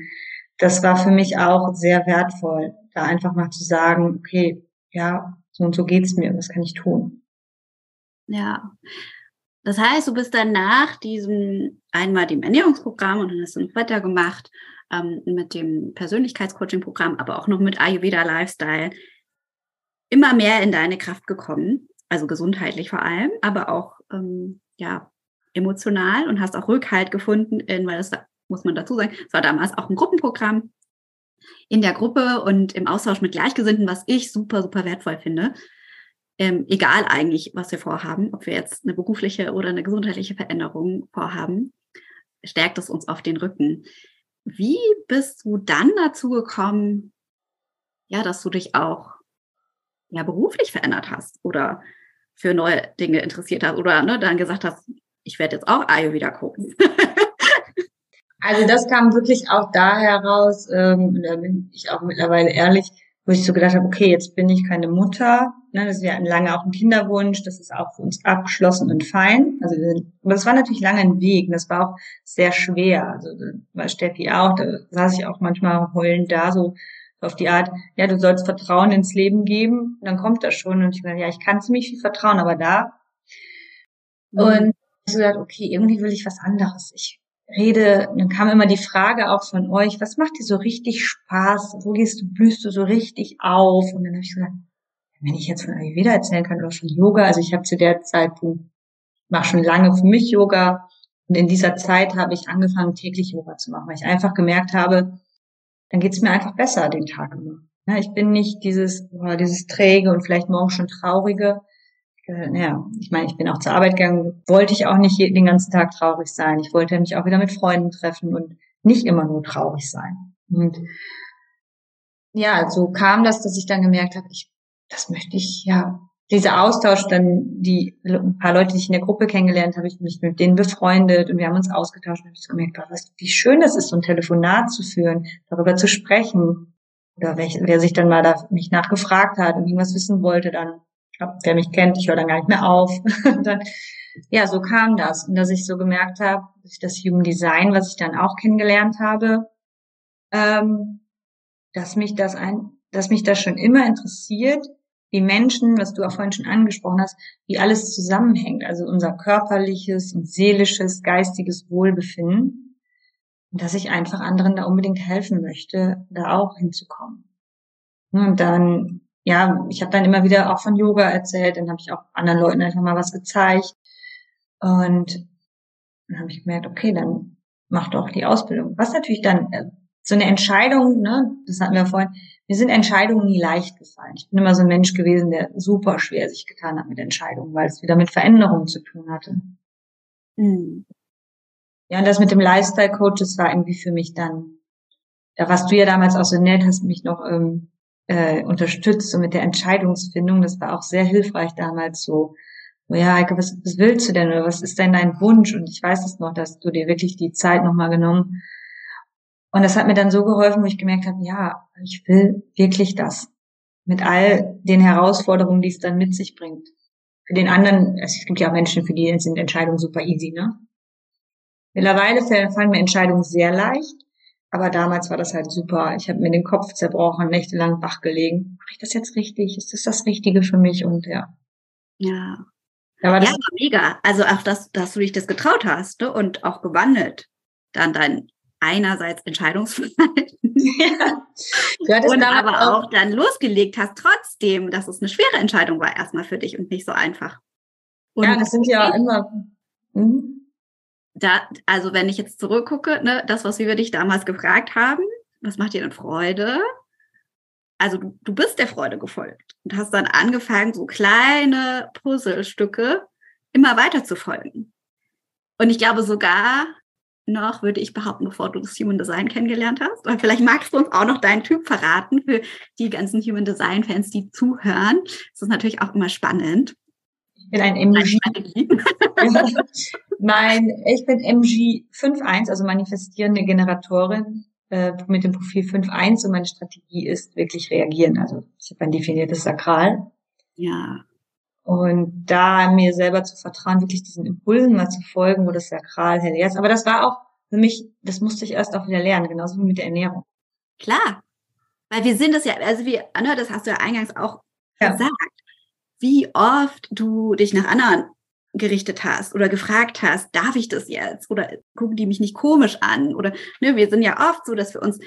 das war für mich auch sehr wertvoll, da einfach mal zu sagen, okay, ja, so und so geht's mir, was kann ich tun? Ja. Das heißt, du bist dann nach diesem einmal dem Ernährungsprogramm und dann hast du noch weitergemacht ähm, mit dem Persönlichkeitscoaching-Programm, aber auch noch mit Ayurveda Lifestyle immer mehr in deine Kraft gekommen, also gesundheitlich vor allem, aber auch ähm, ja emotional und hast auch Rückhalt gefunden in, weil das muss man dazu sagen, es war damals auch ein Gruppenprogramm in der Gruppe und im Austausch mit Gleichgesinnten, was ich super, super wertvoll finde. Ähm, egal eigentlich, was wir vorhaben, ob wir jetzt eine berufliche oder eine gesundheitliche Veränderung vorhaben, stärkt es uns auf den Rücken. Wie bist du dann dazu gekommen, ja, dass du dich auch ja beruflich verändert hast oder für neue Dinge interessiert hast oder ne, dann gesagt hast, ich werde jetzt auch Ayurveda gucken. [LAUGHS] Also das kam wirklich auch da heraus, ähm, da bin ich auch mittlerweile ehrlich, wo ich so gedacht habe, okay, jetzt bin ich keine Mutter. Ne, das wäre lange auch ein Kinderwunsch, das ist auch für uns abgeschlossen und fein. Also aber das war natürlich lange ein Weg, und das war auch sehr schwer. Also bei Steffi auch, da saß ich auch manchmal heulend da, so auf die Art, ja, du sollst Vertrauen ins Leben geben, dann kommt das schon. Und ich dachte, ja, ich kann ziemlich viel vertrauen, aber da. Mhm. Und ich so gedacht, okay, irgendwie will ich was anderes. Ich rede, dann kam immer die Frage auch von euch, was macht dir so richtig Spaß? Wo gehst du, blühst du so richtig auf? Und dann habe ich gesagt, wenn ich jetzt von Ayurveda erzählen kann oder schon Yoga, also ich habe zu der Zeit, mache schon lange für mich Yoga und in dieser Zeit habe ich angefangen, täglich Yoga zu machen, weil ich einfach gemerkt habe, dann geht's mir einfach besser den Tag über. Ich bin nicht dieses, dieses träge und vielleicht morgen schon traurige, ja, ich meine, ich bin auch zur Arbeit gegangen, wollte ich auch nicht den ganzen Tag traurig sein. Ich wollte mich auch wieder mit Freunden treffen und nicht immer nur traurig sein. Und ja, so kam das, dass ich dann gemerkt habe, ich, das möchte ich, ja, dieser Austausch, dann die ein paar Leute, die ich in der Gruppe kennengelernt habe, ich mich mit denen befreundet und wir haben uns ausgetauscht und ich so gemerkt, was, wie schön das ist, so ein Telefonat zu führen, darüber zu sprechen. Oder wer, wer sich dann mal da mich nachgefragt hat und irgendwas wissen wollte, dann glaub, wer mich kennt, ich höre dann gar nicht mehr auf. [LAUGHS] dann, ja, so kam das. Und dass ich so gemerkt habe, das Human Design, was ich dann auch kennengelernt habe, ähm, dass mich das ein, dass mich das schon immer interessiert, wie Menschen, was du auch vorhin schon angesprochen hast, wie alles zusammenhängt, also unser körperliches und seelisches, geistiges Wohlbefinden. Und dass ich einfach anderen da unbedingt helfen möchte, da auch hinzukommen. Und dann ja, ich habe dann immer wieder auch von Yoga erzählt, dann habe ich auch anderen Leuten einfach mal was gezeigt. Und dann habe ich gemerkt, okay, dann mach doch die Ausbildung. Was natürlich dann äh, so eine Entscheidung, ne, das hatten wir vorhin, mir sind Entscheidungen nie leicht gefallen. Ich bin immer so ein Mensch gewesen, der super schwer sich getan hat mit Entscheidungen, weil es wieder mit Veränderungen zu tun hatte. Mhm. Ja, und das mit dem Lifestyle-Coach, das war irgendwie für mich dann, da warst du ja damals auch so nett, hast mich noch ähm, äh, unterstützt so mit der Entscheidungsfindung. Das war auch sehr hilfreich damals so. Oh ja, Eike, was, was willst du denn oder was ist denn dein Wunsch? Und ich weiß es noch, dass du dir wirklich die Zeit nochmal genommen und das hat mir dann so geholfen, wo ich gemerkt habe, ja, ich will wirklich das. Mit all den Herausforderungen, die es dann mit sich bringt. Für den anderen, es gibt ja auch Menschen, für die sind Entscheidungen super easy, ne? Mittlerweile fallen mir Entscheidungen sehr leicht, aber damals war das halt super. Ich habe mir den Kopf zerbrochen, nächtelang wach gelegen. Mache ich das jetzt richtig? Ist das das Richtige für mich? Und ja. Ja. Da war das ja, mega. Also auch, dass, dass du dich das getraut hast ne? und auch gewandelt. Dann dein einerseits Entscheidungsverhalten [LAUGHS] ja. und aber auch, auch dann losgelegt hast, trotzdem, dass es eine schwere Entscheidung war erstmal für dich und nicht so einfach. Und ja, das sind ja immer. Mhm. Da, also wenn ich jetzt zurückgucke, ne, das, was wir dich damals gefragt haben, was macht dir denn Freude? Also du, du bist der Freude gefolgt und hast dann angefangen, so kleine Puzzlestücke immer weiter zu folgen. Und ich glaube sogar, noch, würde ich behaupten, bevor du das Human Design kennengelernt hast. Oder vielleicht magst du uns auch noch deinen Typ verraten für die ganzen Human Design Fans, die zuhören. Das ist natürlich auch immer spannend. Ich bin ein MG. ja. [LAUGHS] mein, ich bin MG 5.1, also manifestierende Generatorin äh, mit dem Profil 5.1 und meine Strategie ist wirklich reagieren. Also ich habe ein definiertes Sakral. Ja. Und da mir selber zu vertrauen, wirklich diesen Impulsen mal zu folgen, wo das Sakral hell ist. Aber das war auch für mich, das musste ich erst auch wieder lernen, genauso wie mit der Ernährung. Klar. Weil wir sind es ja, also wie, Anna, das hast du ja eingangs auch ja. gesagt, wie oft du dich nach anderen gerichtet hast oder gefragt hast, darf ich das jetzt? Oder gucken die mich nicht komisch an? Oder ne, wir sind ja oft so, dass wir uns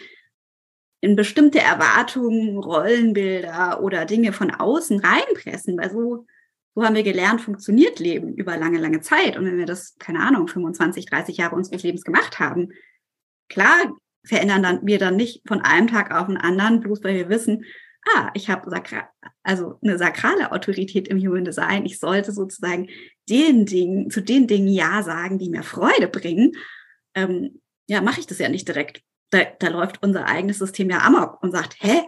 in bestimmte Erwartungen, Rollenbilder oder Dinge von außen reinpressen, weil so so haben wir gelernt, funktioniert Leben über lange, lange Zeit. Und wenn wir das, keine Ahnung, 25, 30 Jahre unseres Lebens gemacht haben, klar verändern dann, wir dann nicht von einem Tag auf den anderen, bloß weil wir wissen, ah, ich habe also eine sakrale Autorität im Human Design. Ich sollte sozusagen den Dingen, zu den Dingen Ja sagen, die mir Freude bringen. Ähm, ja, mache ich das ja nicht direkt. Da, da läuft unser eigenes System ja amok und sagt, hä?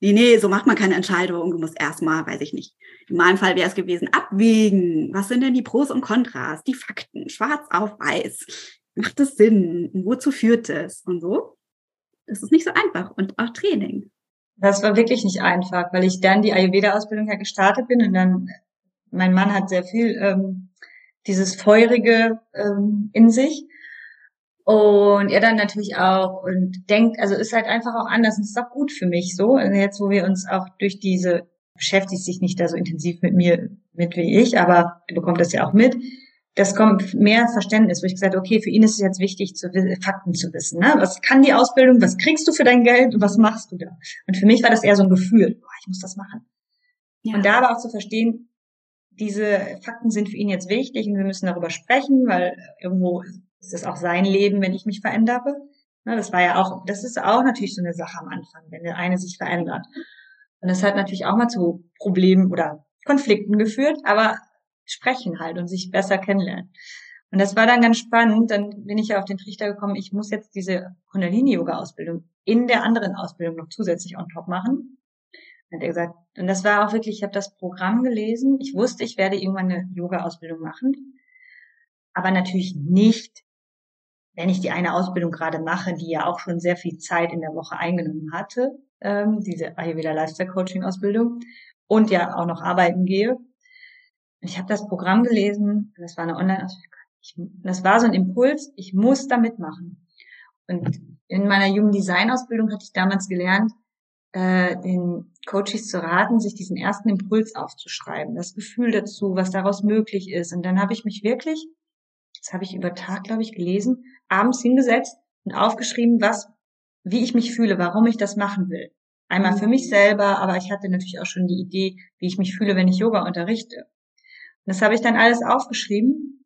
Nee, nee, so macht man keine Entscheidung. Du musst erstmal, weiß ich nicht, in meinem Fall wäre es gewesen, abwägen. Was sind denn die Pros und Kontras, die Fakten, schwarz auf weiß? Macht es Sinn? Wozu führt es? Und so. Das ist nicht so einfach und auch Training. Das war wirklich nicht einfach, weil ich dann die Ayurveda-Ausbildung ja gestartet bin und dann, mein Mann hat sehr viel ähm, dieses Feurige ähm, in sich. Und er dann natürlich auch und denkt, also ist halt einfach auch anders und ist auch gut für mich so. Also jetzt, wo wir uns auch durch diese beschäftigt sich nicht da so intensiv mit mir mit wie ich, aber er bekommt das ja auch mit. Das kommt mehr Verständnis, wo ich gesagt okay, für ihn ist es jetzt wichtig, zu, Fakten zu wissen. Ne? Was kann die Ausbildung, was kriegst du für dein Geld und was machst du da? Und für mich war das eher so ein Gefühl, boah, ich muss das machen. Ja. Und da aber auch zu verstehen, diese Fakten sind für ihn jetzt wichtig und wir müssen darüber sprechen, weil irgendwo ist es auch sein Leben, wenn ich mich verändere. Ne, das war ja auch, das ist auch natürlich so eine Sache am Anfang, wenn der eine sich verändert. Und das hat natürlich auch mal zu Problemen oder Konflikten geführt, aber sprechen halt und sich besser kennenlernen. Und das war dann ganz spannend. Dann bin ich ja auf den Trichter gekommen, ich muss jetzt diese Kundalini-Yoga-Ausbildung in der anderen Ausbildung noch zusätzlich on top machen. Hat er gesagt. Und das war auch wirklich, ich habe das Programm gelesen. Ich wusste, ich werde irgendwann eine Yoga-Ausbildung machen. Aber natürlich nicht, wenn ich die eine Ausbildung gerade mache, die ja auch schon sehr viel Zeit in der Woche eingenommen hatte, ähm, diese Ayurveda Lifestyle Coaching Ausbildung und ja auch noch arbeiten gehe. Ich habe das Programm gelesen, das war eine Online-Ausbildung. Das war so ein Impuls, ich muss da mitmachen. Und in meiner Human Design Ausbildung hatte ich damals gelernt, äh, den Coaches zu raten, sich diesen ersten Impuls aufzuschreiben, das Gefühl dazu, was daraus möglich ist. Und dann habe ich mich wirklich, das habe ich über Tag, glaube ich, gelesen, abends hingesetzt und aufgeschrieben, was wie ich mich fühle, warum ich das machen will. Einmal für mich mhm. selber, aber ich hatte natürlich auch schon die Idee, wie ich mich fühle, wenn ich Yoga unterrichte. Und das habe ich dann alles aufgeschrieben.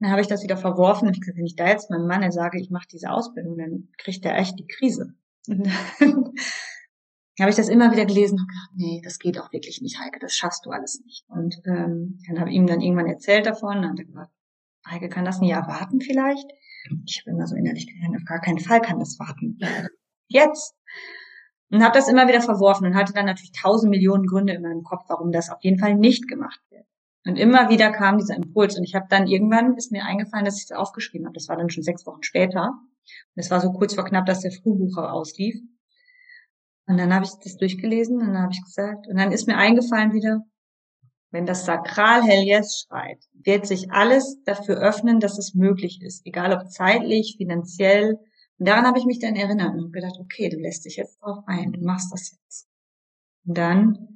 Dann habe ich das wieder verworfen. Und ich gesagt, wenn ich da jetzt meinem Mann sage, ich mache diese Ausbildung, dann kriegt er echt die Krise. [LAUGHS] habe ich das immer wieder gelesen und gedacht, nee, das geht auch wirklich nicht, Heike, das schaffst du alles nicht. Und ähm, dann habe ich ihm dann irgendwann erzählt davon und hat gesagt, Heike, kann das ein Jahr warten vielleicht? Ich habe immer so innerlich gedacht, auf gar keinen Fall kann das warten. Jetzt. Und habe das immer wieder verworfen und hatte dann natürlich tausend Millionen Gründe in meinem Kopf, warum das auf jeden Fall nicht gemacht wird. Und immer wieder kam dieser Impuls und ich habe dann irgendwann ist mir eingefallen, dass ich es aufgeschrieben habe. Das war dann schon sechs Wochen später. Und es war so kurz vor knapp, dass der Frühbucher auslief. Und dann habe ich das durchgelesen und dann habe ich gesagt, und dann ist mir eingefallen wieder, wenn das Sakral Hell Yes schreit, wird sich alles dafür öffnen, dass es möglich ist, egal ob zeitlich, finanziell. Und daran habe ich mich dann erinnert und gedacht, okay, du lässt dich jetzt drauf ein, du machst das jetzt. Und dann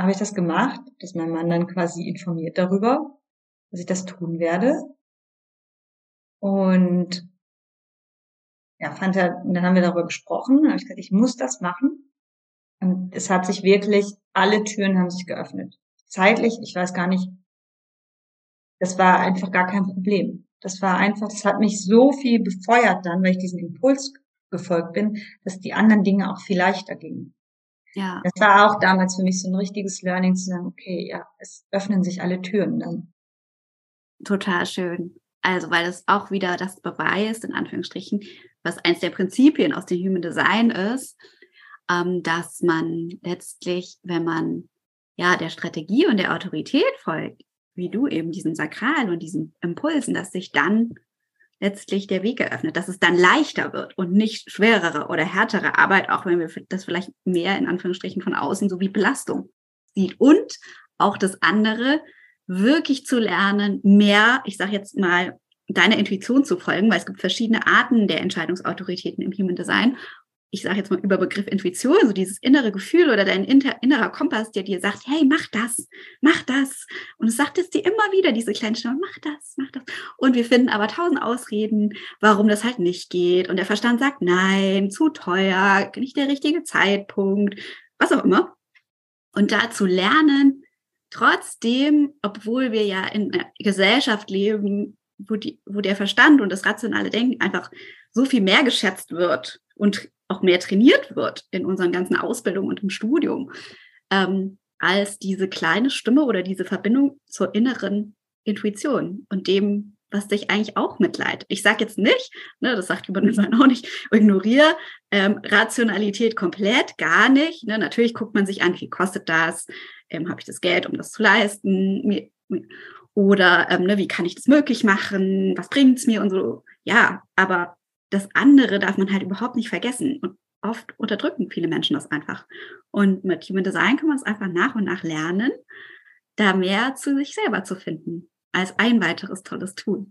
habe ich das gemacht, dass mein Mann dann quasi informiert darüber, dass ich das tun werde. Und ja, fand er, dann haben wir darüber gesprochen, habe ich gesagt, ich muss das machen. Und es hat sich wirklich, alle Türen haben sich geöffnet. Zeitlich, ich weiß gar nicht, das war einfach gar kein Problem. Das war einfach, das hat mich so viel befeuert dann, weil ich diesen Impuls gefolgt bin, dass die anderen Dinge auch viel leichter gingen. Ja. Das war auch damals für mich so ein richtiges Learning zu sagen, okay, ja, es öffnen sich alle Türen dann. Total schön. Also, weil es auch wieder das beweist, in Anführungsstrichen, was eins der Prinzipien aus dem Human Design ist, ähm, dass man letztlich, wenn man ja der Strategie und der Autorität folgt, wie du eben diesen Sakral und diesen Impulsen, dass sich dann letztlich der Weg geöffnet, dass es dann leichter wird und nicht schwerere oder härtere Arbeit, auch wenn wir das vielleicht mehr in Anführungsstrichen von außen so wie Belastung sieht. Und auch das andere, wirklich zu lernen, mehr, ich sage jetzt mal, deiner Intuition zu folgen, weil es gibt verschiedene Arten der Entscheidungsautoritäten im Human Design ich sage jetzt mal über Begriff Intuition, so dieses innere Gefühl oder dein innerer Kompass, der dir sagt, hey, mach das, mach das. Und es sagt es dir immer wieder, diese kleine Stimme, mach das, mach das. Und wir finden aber tausend Ausreden, warum das halt nicht geht. Und der Verstand sagt, nein, zu teuer, nicht der richtige Zeitpunkt, was auch immer. Und da zu lernen, trotzdem, obwohl wir ja in einer Gesellschaft leben, wo, die, wo der Verstand und das rationale Denken einfach so viel mehr geschätzt wird und auch mehr trainiert wird in unseren ganzen Ausbildungen und im Studium, ähm, als diese kleine Stimme oder diese Verbindung zur inneren Intuition und dem, was dich eigentlich auch mitleidet. Ich sage jetzt nicht, ne, das sagt Human auch nicht, ignoriere ähm, Rationalität komplett, gar nicht. Ne? Natürlich guckt man sich an, wie kostet das? Ähm, Habe ich das Geld, um das zu leisten? Oder ähm, ne, wie kann ich das möglich machen? Was bringt's mir und so? Ja, aber das andere darf man halt überhaupt nicht vergessen. Und oft unterdrücken viele Menschen das einfach. Und mit Human Design kann man es einfach nach und nach lernen, da mehr zu sich selber zu finden, als ein weiteres tolles Tool.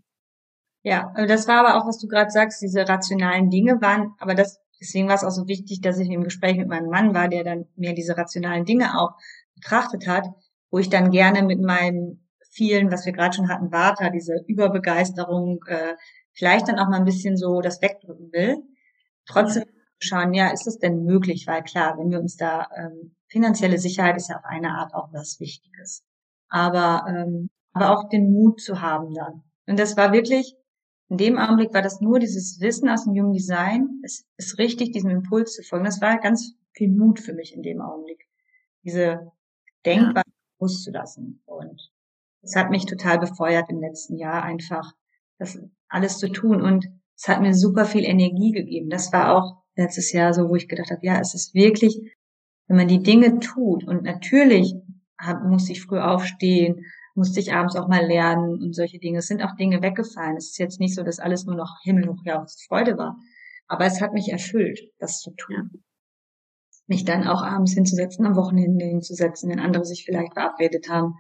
Ja, das war aber auch, was du gerade sagst, diese rationalen Dinge waren, aber das, deswegen war es auch so wichtig, dass ich im Gespräch mit meinem Mann war, der dann mir diese rationalen Dinge auch betrachtet hat, wo ich dann gerne mit meinem vielen, was wir gerade schon hatten, Vata, diese Überbegeisterung, äh, vielleicht dann auch mal ein bisschen so das wegdrücken will. Trotzdem schauen, ja, ist es denn möglich? Weil klar, wenn wir uns da ähm, finanzielle Sicherheit ist ja auf eine Art auch was Wichtiges. Aber ähm, aber auch den Mut zu haben dann. Und das war wirklich in dem Augenblick war das nur dieses Wissen aus dem Human Design. Es ist richtig, diesem Impuls zu folgen. Das war ganz viel Mut für mich in dem Augenblick, diese Denkweise ja. loszulassen. Und es hat mich total befeuert im letzten Jahr einfach, das alles zu tun. Und es hat mir super viel Energie gegeben. Das war auch letztes Jahr so, wo ich gedacht habe, ja, es ist wirklich, wenn man die Dinge tut und natürlich hab, musste ich früh aufstehen, musste ich abends auch mal lernen und solche Dinge. Es sind auch Dinge weggefallen. Es ist jetzt nicht so, dass alles nur noch himmelhoch Freude war. Aber es hat mich erfüllt, das zu tun. Mich dann auch abends hinzusetzen, am Wochenende hinzusetzen, wenn andere sich vielleicht verabredet haben,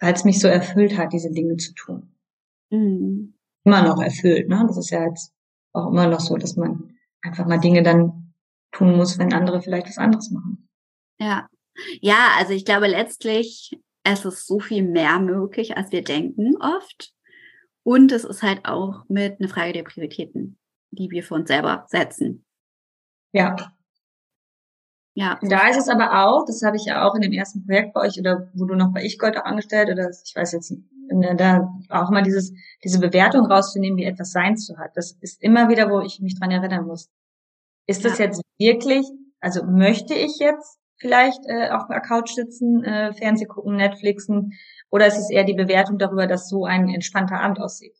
weil es mich so erfüllt hat, diese Dinge zu tun. Mhm immer noch erfüllt. Ne? Das ist ja jetzt auch immer noch so, dass man einfach mal Dinge dann tun muss, wenn andere vielleicht was anderes machen. Ja. Ja, also ich glaube letztlich, es ist so viel mehr möglich, als wir denken oft. Und es ist halt auch mit einer Frage der Prioritäten, die wir für uns selber setzen. Ja. Ja. Da ist es aber auch, das habe ich ja auch in dem ersten Projekt bei euch oder wo du noch bei Ich Gold auch angestellt oder ich weiß jetzt nicht, da auch mal dieses, diese Bewertung rauszunehmen, wie etwas sein zu hat. Das ist immer wieder, wo ich mich dran erinnern muss. Ist das ja. jetzt wirklich, Also möchte ich jetzt vielleicht äh, auf der Couch sitzen, äh, Fernseh gucken, Netflixen, oder ist es eher die Bewertung darüber, dass so ein entspannter Abend aussieht?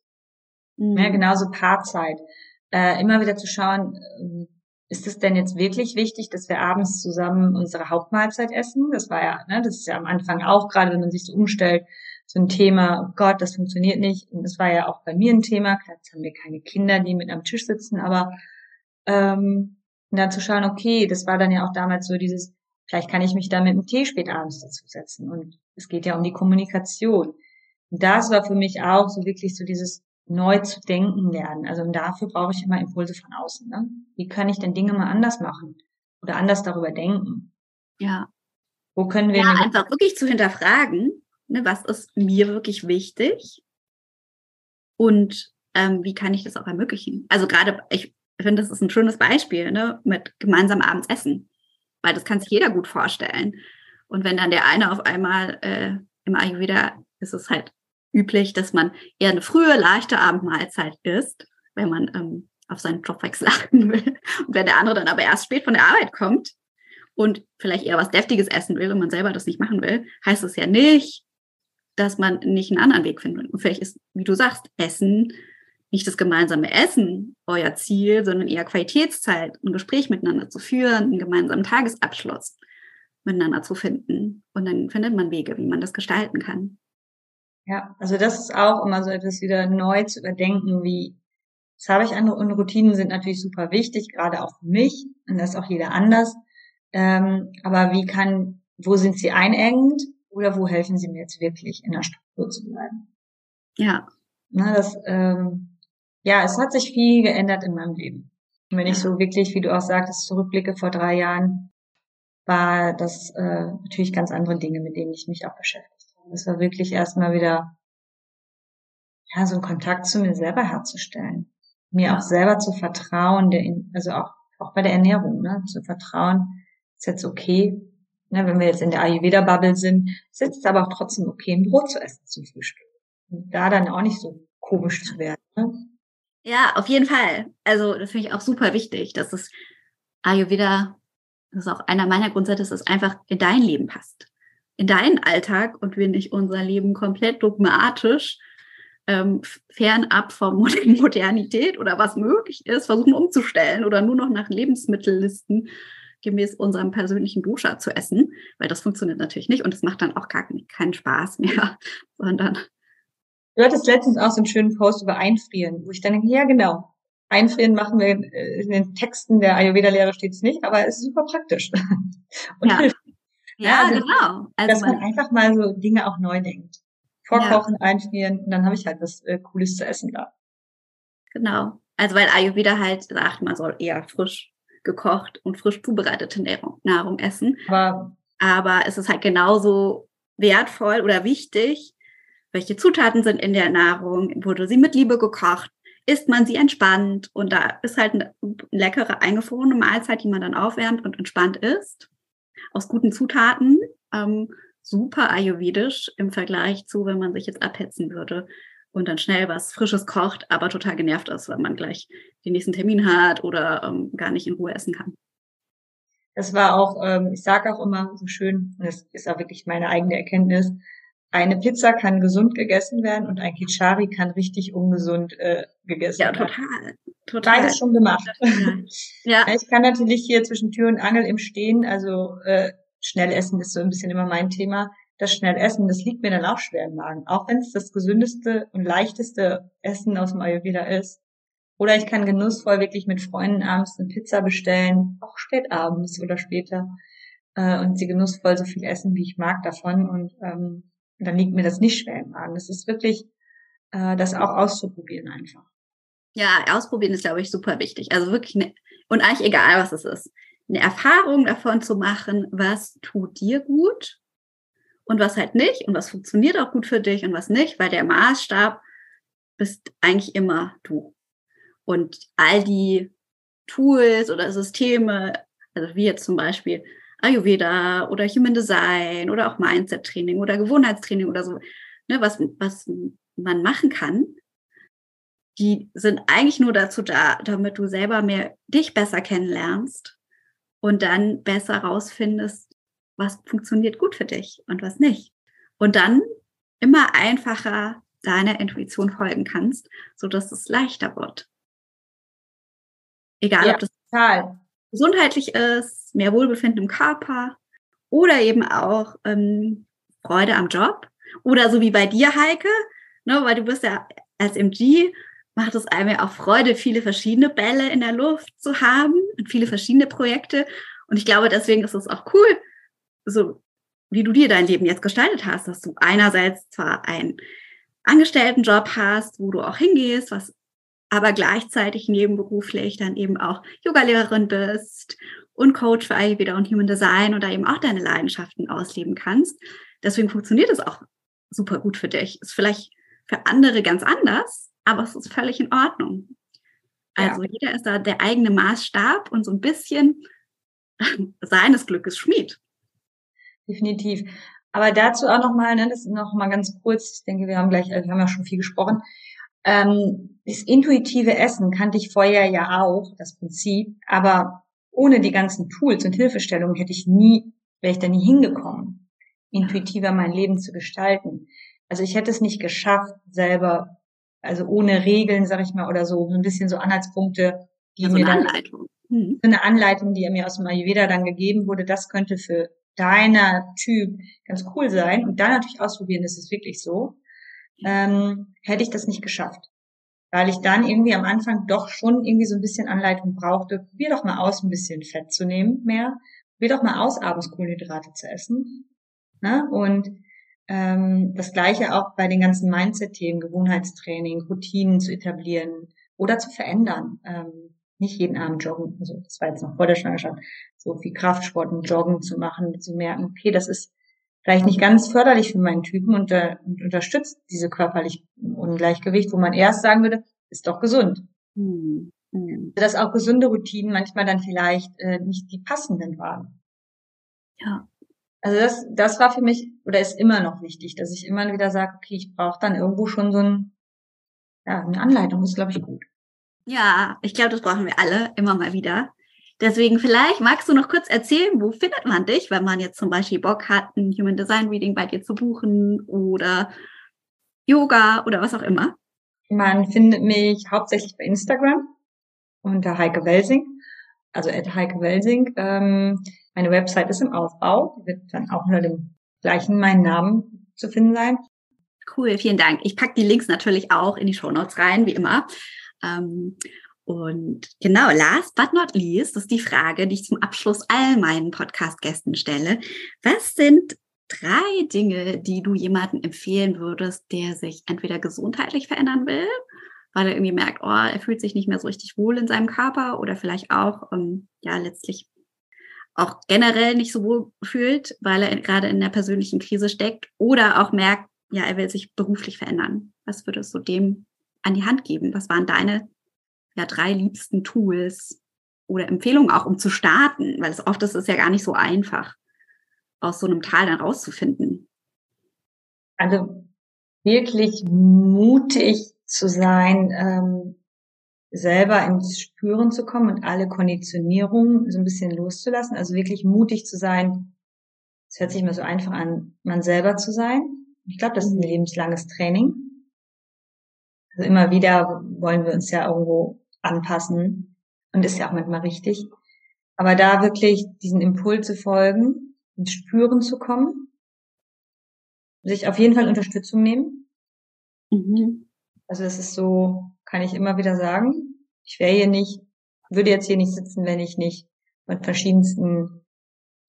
Mhm. Ja, genauso Paarzeit. Äh, immer wieder zu schauen, äh, ist es denn jetzt wirklich wichtig, dass wir abends zusammen unsere Hauptmahlzeit essen? Das war ja, ne, das ist ja am Anfang auch, gerade wenn man sich so umstellt, so ein Thema, oh Gott, das funktioniert nicht. Und das war ja auch bei mir ein Thema. Jetzt haben wir keine Kinder, die mit am Tisch sitzen, aber ähm, dann zu schauen, okay, das war dann ja auch damals so dieses, vielleicht kann ich mich da mit einem Tee spät abends dazusetzen. Und es geht ja um die Kommunikation. Und das war für mich auch so wirklich so dieses neu zu denken lernen. Also dafür brauche ich immer Impulse von außen. Ne? Wie kann ich denn Dinge mal anders machen oder anders darüber denken? Ja. Wo können wir ja, einfach wirklich zu hinterfragen, ne, was ist mir wirklich wichtig und ähm, wie kann ich das auch ermöglichen? Also gerade, ich finde, das ist ein schönes Beispiel ne, mit gemeinsam abends essen, weil das kann sich jeder gut vorstellen. Und wenn dann der eine auf einmal äh, im Ayurveda ist es halt üblich, dass man eher eine frühe, leichte Abendmahlzeit isst, wenn man ähm, auf seinen Jobwechsel [LAUGHS] achten will. Und wenn der andere dann aber erst spät von der Arbeit kommt und vielleicht eher was Deftiges essen will und man selber das nicht machen will, heißt es ja nicht, dass man nicht einen anderen Weg findet. Und vielleicht ist, wie du sagst, Essen nicht das gemeinsame Essen euer Ziel, sondern eher Qualitätszeit, ein Gespräch miteinander zu führen, einen gemeinsamen Tagesabschluss miteinander zu finden. Und dann findet man Wege, wie man das gestalten kann. Ja, also das ist auch immer so etwas wieder neu zu überdenken, wie das habe ich an und Routinen sind natürlich super wichtig, gerade auch für mich und das ist auch jeder anders. Ähm, aber wie kann, wo sind sie einengend oder wo helfen sie mir jetzt wirklich in der Struktur zu bleiben? Ja. Na, das, ähm, ja, es hat sich viel geändert in meinem Leben. Und wenn ich so wirklich, wie du auch sagtest, zurückblicke vor drei Jahren, war das äh, natürlich ganz andere Dinge, mit denen ich mich auch beschäftigt habe. Es war wirklich erstmal wieder ja, so einen Kontakt zu mir selber herzustellen. Mir ja. auch selber zu vertrauen, der, also auch, auch bei der Ernährung, ne, zu vertrauen, ist jetzt okay, ne, wenn wir jetzt in der Ayurveda-Bubble sind, ist jetzt aber auch trotzdem okay, ein Brot zu essen zum Frühstück. Und da dann auch nicht so komisch zu werden. Ne? Ja, auf jeden Fall. Also das finde ich auch super wichtig, dass es Ayurveda das ist auch einer meiner Grundsätze, dass es einfach in dein Leben passt. In deinen Alltag und wir nicht unser Leben komplett dogmatisch ähm, fernab von [LAUGHS] Modernität oder was möglich ist, versuchen umzustellen oder nur noch nach Lebensmittellisten gemäß unserem persönlichen Dosha zu essen, weil das funktioniert natürlich nicht und es macht dann auch gar keinen Spaß mehr, [LAUGHS] sondern. Du hattest letztens auch so einen schönen Post über Einfrieren, wo ich dann denke, ja genau, Einfrieren machen wir äh, in den Texten der Ayurveda-Lehre steht es nicht, aber es ist super praktisch. [LAUGHS] Und ja. hilft. Ja, also, genau. Also dass man, man einfach mal so Dinge auch neu denkt. Vorkochen, ja. einfrieren und dann habe ich halt was äh, Cooles zu essen da. Genau. Also weil Ayurveda halt sagt, man soll eher frisch gekocht und frisch zubereitete Nahrung, Nahrung essen. Aber, aber es ist halt genauso wertvoll oder wichtig, welche Zutaten sind in der Nahrung, wurde sie mit Liebe gekocht, isst man sie entspannt und da ist halt eine leckere eingefrorene Mahlzeit, die man dann aufwärmt und entspannt isst, aus guten Zutaten. Ähm, super ayurvedisch im Vergleich zu, wenn man sich jetzt abhetzen würde und dann schnell was Frisches kocht, aber total genervt ist, weil man gleich den nächsten Termin hat oder ähm, gar nicht in Ruhe essen kann. Das war auch, ähm, ich sage auch immer so schön, und das ist auch wirklich meine eigene Erkenntnis, eine Pizza kann gesund gegessen werden und ein Kichari kann richtig ungesund äh, gegessen werden. Ja, total. total. Beides schon gemacht. [LAUGHS] ja. Ich kann natürlich hier zwischen Tür und Angel im Stehen, also äh, schnell essen ist so ein bisschen immer mein Thema. Das schnell essen, das liegt mir dann auch schwer im Magen. Auch wenn es das gesündeste und leichteste Essen aus dem Ayurveda ist. Oder ich kann genussvoll wirklich mit Freunden abends eine Pizza bestellen, auch spät abends oder später, äh, und sie genussvoll so viel essen, wie ich mag davon. Und ähm, dann liegt mir das nicht schwer im Magen. Das ist wirklich, äh, das auch auszuprobieren einfach. Ja, ausprobieren ist, glaube ich, super wichtig. Also wirklich, ne, und eigentlich egal, was es ist. Eine Erfahrung davon zu machen, was tut dir gut und was halt nicht und was funktioniert auch gut für dich und was nicht, weil der Maßstab bist eigentlich immer du. Und all die Tools oder Systeme, also wie jetzt zum Beispiel Ayurveda oder Human Design oder auch Mindset-Training oder Gewohnheitstraining oder so, ne, was, was man machen kann, die sind eigentlich nur dazu da, damit du selber mehr dich besser kennenlernst und dann besser rausfindest, was funktioniert gut für dich und was nicht. Und dann immer einfacher deiner Intuition folgen kannst, so dass es leichter wird. Egal, ja, ob das total. gesundheitlich ist, mehr Wohlbefinden im Körper oder eben auch ähm, Freude am Job oder so wie bei dir, Heike, ne, weil du bist ja als MG macht es einem ja auch Freude, viele verschiedene Bälle in der Luft zu haben und viele verschiedene Projekte. Und ich glaube, deswegen ist es auch cool, so wie du dir dein Leben jetzt gestaltet hast, dass du einerseits zwar einen Angestelltenjob hast, wo du auch hingehst, was aber gleichzeitig nebenberuflich dann eben auch Yogalehrerin bist und Coach für Ayurveda und Human Design und da eben auch deine Leidenschaften ausleben kannst. Deswegen funktioniert es auch super gut für dich. Ist vielleicht für andere ganz anders, aber es ist völlig in Ordnung. Also ja. jeder ist da der eigene Maßstab und so ein bisschen [LAUGHS] seines Glückes Schmied. Definitiv. Aber dazu auch nochmal, ne, das ist nochmal ganz kurz, ich denke, wir haben gleich, wir haben ja schon viel gesprochen. Ähm, das intuitive Essen kannte ich vorher ja auch, das Prinzip, aber ohne die ganzen Tools und Hilfestellungen hätte ich nie, wäre ich da nie hingekommen, intuitiver mein Leben zu gestalten. Also ich hätte es nicht geschafft, selber, also ohne Regeln, sag ich mal, oder so, so ein bisschen so Anhaltspunkte, die also mir dann, Anleitung. Mhm. eine Anleitung, die mir aus dem Ayurveda dann gegeben wurde, das könnte für deiner Typ ganz cool sein und dann natürlich ausprobieren, ist es wirklich so, ähm, hätte ich das nicht geschafft. Weil ich dann irgendwie am Anfang doch schon irgendwie so ein bisschen Anleitung brauchte. Probier doch mal aus, ein bisschen Fett zu nehmen mehr. Probier doch mal aus, abends Kohlenhydrate zu essen. Ne? Und ähm, das gleiche auch bei den ganzen Mindset-Themen, Gewohnheitstraining, Routinen zu etablieren oder zu verändern. Ähm, nicht jeden Abend joggen, also das war jetzt noch vor der Schwangerschaft, so viel Kraftsport und Joggen zu machen, zu merken, okay, das ist vielleicht nicht ganz förderlich für meinen Typen und, äh, und unterstützt diese körperliche Ungleichgewicht, wo man erst sagen würde, ist doch gesund. Mhm. Dass auch gesunde Routinen manchmal dann vielleicht äh, nicht die passenden waren. Ja. Also das, das war für mich oder ist immer noch wichtig, dass ich immer wieder sage, okay, ich brauche dann irgendwo schon so ein, ja, eine Anleitung, ist, glaube ich, gut. Ja, ich glaube, das brauchen wir alle immer mal wieder. Deswegen vielleicht magst du noch kurz erzählen, wo findet man dich, wenn man jetzt zum Beispiel Bock hat, ein Human Design Reading bei dir zu buchen oder Yoga oder was auch immer? Man findet mich hauptsächlich bei Instagram unter Heike Welsing, also at Heike Welsing. Ähm, meine Website ist im Aufbau, die wird dann auch unter dem gleichen meinen Namen zu finden sein. Cool, vielen Dank. Ich packe die Links natürlich auch in die Show Notes rein, wie immer. Ähm, und genau, last but not least ist die Frage, die ich zum Abschluss all meinen Podcast-Gästen stelle. Was sind drei Dinge, die du jemandem empfehlen würdest, der sich entweder gesundheitlich verändern will, weil er irgendwie merkt, oh, er fühlt sich nicht mehr so richtig wohl in seinem Körper oder vielleicht auch, ähm, ja, letztlich auch generell nicht so wohl fühlt, weil er gerade in der persönlichen Krise steckt oder auch merkt, ja, er will sich beruflich verändern. Was würdest du dem an die Hand geben? Was waren deine ja, drei liebsten Tools oder Empfehlungen auch, um zu starten, weil es oft ist es ja gar nicht so einfach, aus so einem Tal dann rauszufinden. Also wirklich mutig zu sein, ähm, selber ins Spüren zu kommen und alle Konditionierungen so ein bisschen loszulassen. Also wirklich mutig zu sein. Es hört sich immer so einfach an, man selber zu sein. Ich glaube, das ist ein mhm. lebenslanges Training. Also immer wieder wollen wir uns ja irgendwo anpassen und ist ja auch manchmal richtig. Aber da wirklich diesen Impuls zu folgen, ins Spüren zu kommen, sich auf jeden Fall Unterstützung nehmen. Mhm. Also das ist so, kann ich immer wieder sagen. Ich wäre hier nicht, würde jetzt hier nicht sitzen, wenn ich nicht mit verschiedensten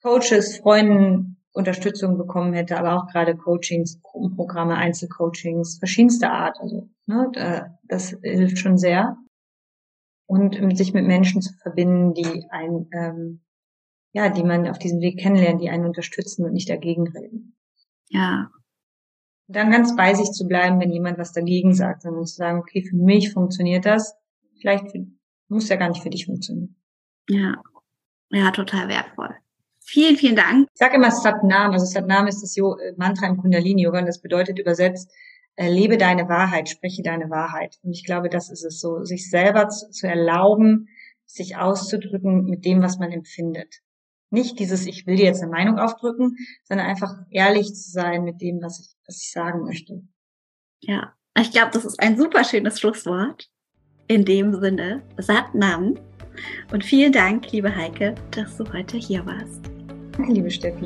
Coaches, Freunden Unterstützung bekommen hätte, aber auch gerade Coachings, Gruppenprogramme, Einzelcoachings, verschiedenster Art. Also ne, das hilft schon sehr und sich mit Menschen zu verbinden, die ein, ähm, ja, die man auf diesem Weg kennenlernt, die einen unterstützen und nicht dagegen reden. Ja. Und dann ganz bei sich zu bleiben, wenn jemand was dagegen sagt, sondern zu sagen, okay, für mich funktioniert das, vielleicht für, muss ja gar nicht für dich funktionieren. Ja. Ja, total wertvoll. Vielen, vielen Dank. Ich sage immer Satnam. Also Satnam ist das äh, Mantra im Kundalini-Yoga und das bedeutet übersetzt, lebe deine Wahrheit, spreche deine Wahrheit. Und ich glaube, das ist es so, sich selber zu, zu erlauben, sich auszudrücken mit dem, was man empfindet. Nicht dieses, ich will dir jetzt eine Meinung aufdrücken, sondern einfach ehrlich zu sein mit dem, was ich, was ich sagen möchte. Ja, ich glaube, das ist ein super schönes Schlusswort. In dem Sinne, Satnam. Und vielen Dank, liebe Heike, dass du heute hier warst. Liebe Steffi.